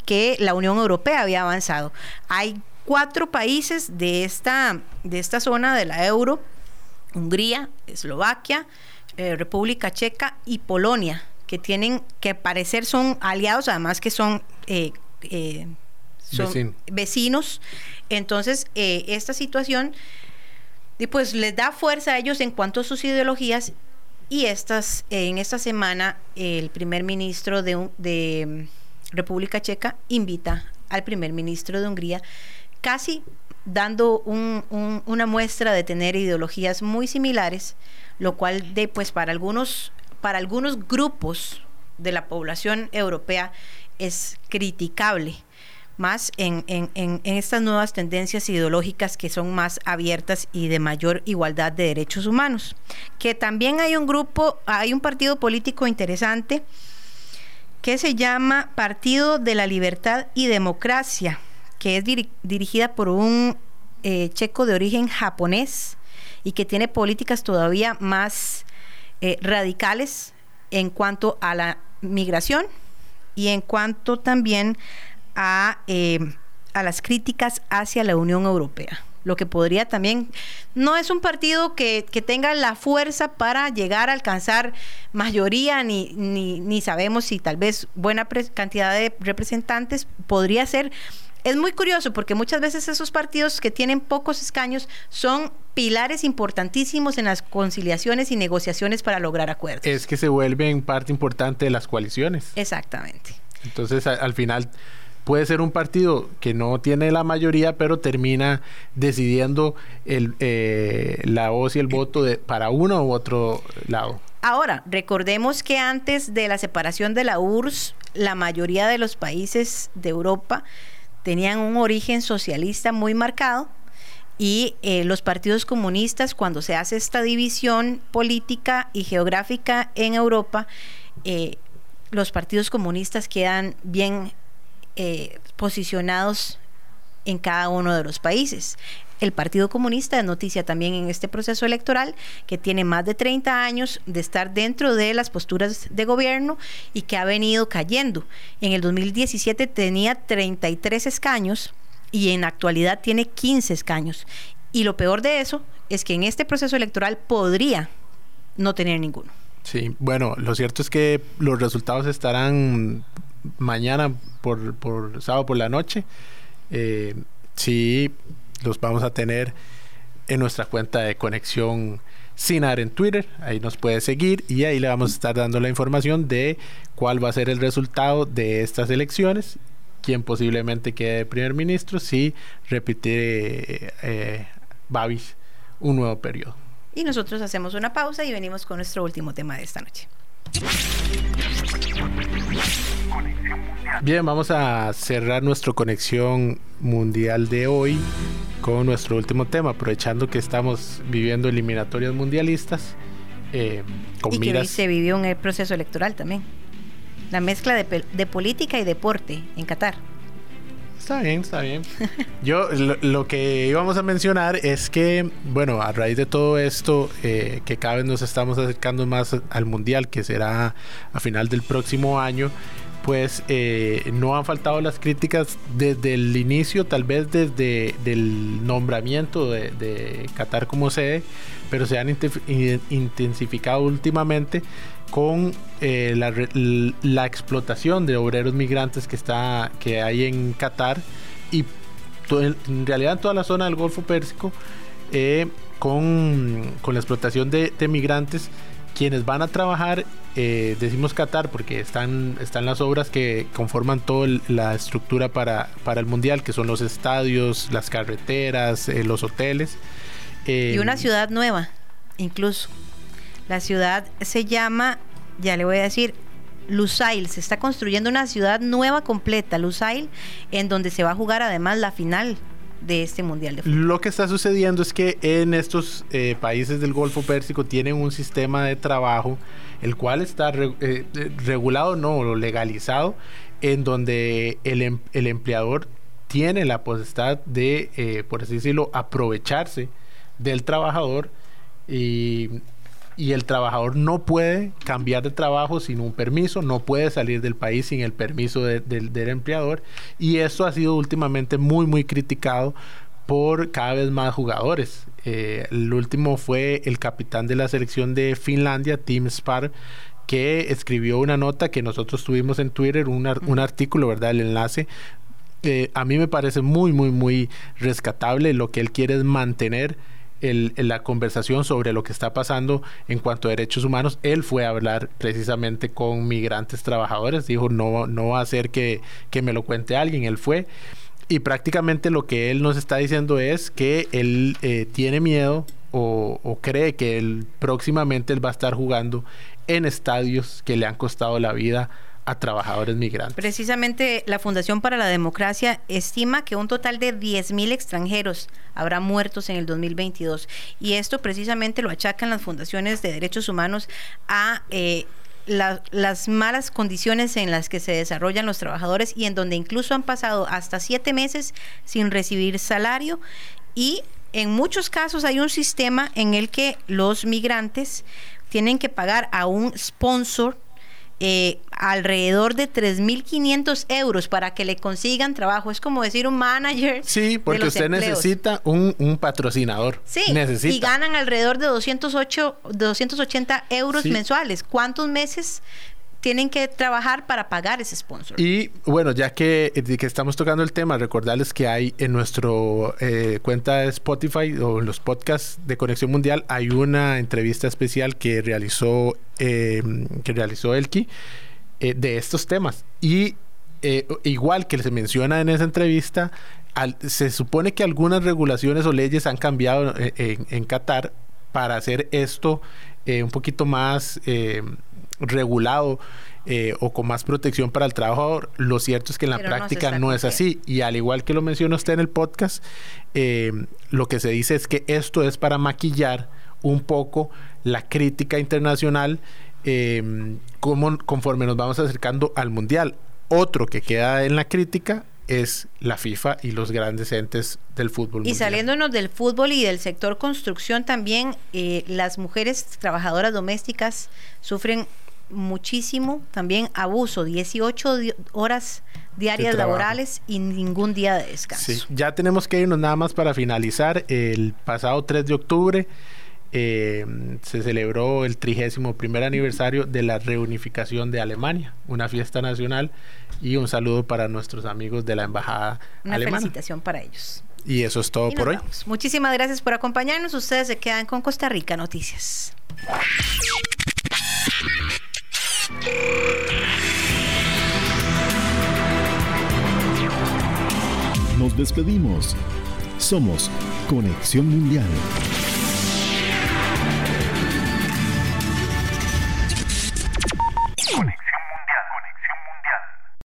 que la Unión Europea había avanzado. Hay cuatro países de esta, de esta zona de la euro, Hungría, Eslovaquia, eh, República Checa y Polonia, que tienen, que parecer son aliados, además que son, eh, vecinos. Entonces, esta situación pues les da fuerza a ellos en cuanto a sus ideologías y estas, en esta semana el primer ministro de, de mm, República Checa invita al primer ministro de Hungría, casi dando una muestra de tener ideologías muy similares, lo cual de, pues, para algunos, para algunos grupos de la población europea es criticable más en, estas nuevas tendencias ideológicas que son más abiertas y de mayor igualdad de derechos humanos. Que también hay un grupo, hay un partido político interesante que se llama Partido de la Libertad y Democracia, que es dirigida por un eh, checo de origen japonés y que tiene políticas todavía más eh, radicales en cuanto a la migración y en cuanto también eh, a, las críticas hacia la Unión Europea lo que podría también, no es un partido que, tenga la fuerza para llegar a alcanzar mayoría, ni, ni, ni sabemos si tal vez buena cantidad de representantes podría ser. Es muy curioso porque muchas veces esos partidos que tienen pocos escaños son pilares importantísimos en las conciliaciones y negociaciones para lograr acuerdos. Es que se vuelven parte importante de las coaliciones. Exactamente. Entonces, al final puede ser un partido que no tiene la mayoría, pero termina decidiendo eh, la voz y el voto para uno u otro lado. Ahora, recordemos que antes de la separación de la URSS, la mayoría de los países de Europa tenían un origen socialista muy marcado y eh, los partidos comunistas, cuando se hace esta división política y geográfica en Europa, eh, los partidos comunistas quedan bien eh, posicionados en cada uno de los países. El Partido Comunista es noticia también en este proceso electoral, que tiene más de 30 años de estar dentro de las posturas de gobierno y que ha venido cayendo. En el 2017 tenía 33 escaños y en la actualidad tiene 15 escaños. Y lo peor de eso es que en este proceso electoral podría no tener ninguno. Sí, bueno, lo cierto es que los resultados estarán mañana por, por sábado por la noche. Eh, sí, los vamos a tener en nuestra cuenta de conexión Sinar en Twitter. Ahí nos puede seguir y ahí le vamos a estar dando la información de cuál va a ser el resultado de estas elecciones, quién posiblemente quede primer ministro si repite eh, Babis un nuevo periodo. Y nosotros hacemos una pausa y venimos con nuestro último tema de esta noche. Bien, vamos a cerrar nuestra conexión mundial de hoy con nuestro último tema, aprovechando que estamos viviendo eliminatorias mundialistas. Eh, con y que hoy se vivió un proceso electoral también. La mezcla de, de política y deporte en Qatar. Está bien, está bien. Yo lo, que íbamos a mencionar es que, bueno, a raíz de todo esto, eh, que cada vez nos estamos acercando más al Mundial, que será a final del próximo año, pues eh, no han faltado las críticas desde el inicio, tal vez desde el nombramiento de, Qatar como sede, pero se han intensificado últimamente con eh, la, explotación de obreros migrantes que, está, que hay en Qatar y en realidad en toda la zona del Golfo Pérsico eh, con, la explotación de, migrantes quienes van a trabajar, eh, decimos Qatar porque están, están las obras que conforman toda la estructura para, para el mundial, que son los estadios, las carreteras, los hoteles. y una ciudad nueva, incluso. La ciudad se llama, ya le voy a decir, Lusail. Se está construyendo una ciudad nueva completa, Lusail, en donde se va a jugar además la final de este Mundial de Fútbol. Lo que está sucediendo es que en estos eh, países del Golfo Pérsico tienen un sistema de trabajo, el cual está eh, eh, regulado, no, legalizado, en donde el, em, el empleador tiene la potestad de, por así decirlo, aprovecharse del trabajador y y el trabajador no puede cambiar de trabajo sin un permiso, no puede salir del país sin el permiso del empleador y eso ha sido últimamente muy muy criticado por cada vez más jugadores. Eh, el último fue el capitán de la selección de Finlandia, Tim Spar, que escribió una nota que nosotros tuvimos en Twitter, un, un artículo, ¿verdad? El enlace. Eh, a mí me parece muy, muy, muy rescatable. Lo que él quiere es mantener la conversación sobre lo que está pasando en cuanto a derechos humanos, él fue a hablar precisamente con migrantes trabajadores, dijo, no, no va a ser que, que me lo cuente alguien, él fue. Y prácticamente lo que él nos está diciendo es que él eh, tiene miedo o, o, cree que él próximamente él va a estar jugando en estadios que le han costado la vida trabajadores migrantes. Precisamente la Fundación para la Democracia estima que un total de 10.000 extranjeros habrá muertos en el 2022 y esto precisamente lo achacan las fundaciones de derechos humanos a eh, las malas condiciones en las que se desarrollan los trabajadores y en donde incluso han pasado hasta siete meses sin recibir salario y en muchos casos hay un sistema en el que los migrantes tienen que pagar a un sponsor eh, alrededor de 3.500 euros para que le consigan trabajo. Es como decir un manager. Sí, porque usted necesita un, un, patrocinador. Sí, y ganan alrededor de 208, 280 euros mensuales. ¿Cuántos meses tienen que trabajar para pagar ese sponsor. Y bueno, ya que, eh, estamos tocando el tema, recordarles que hay en nuestro eh, cuenta de Spotify o en los podcasts de Conexión Mundial hay una entrevista especial que realizó eh, que realizó Elki de estos temas y igual que se menciona en esa entrevista se supone que algunas regulaciones o leyes han cambiado en, en Qatar para hacer esto un poquito más regulado eh, o con más protección para el trabajador. Lo cierto es que en la práctica no, es así. Y al igual que lo menciona usted en el podcast, eh, lo que se dice es que esto es para maquillar un poco la crítica internacional eh, como, conforme nos vamos acercando al Mundial. Otro que queda en la crítica es la FIFA y los grandes entes del fútbol. Y saliéndonos del fútbol y del sector construcción también, las mujeres trabajadoras domésticas sufren muchísimo también abuso, 18 horas diarias laborales y ningún día de descanso. ya tenemos que irnos nada más para finalizar. El pasado 3 de octubre eh, se celebró el trigésimo primer aniversario de la reunificación de Alemania, una fiesta nacional y un saludo para nuestros amigos de la embajada una alemana. felicitación para ellos. Y eso es todo por hoy. vamos. Muchísimas gracias por acompañarnos. Ustedes se quedan con Costa Rica Noticias. Nos despedimos. Somos Conexión Mundial.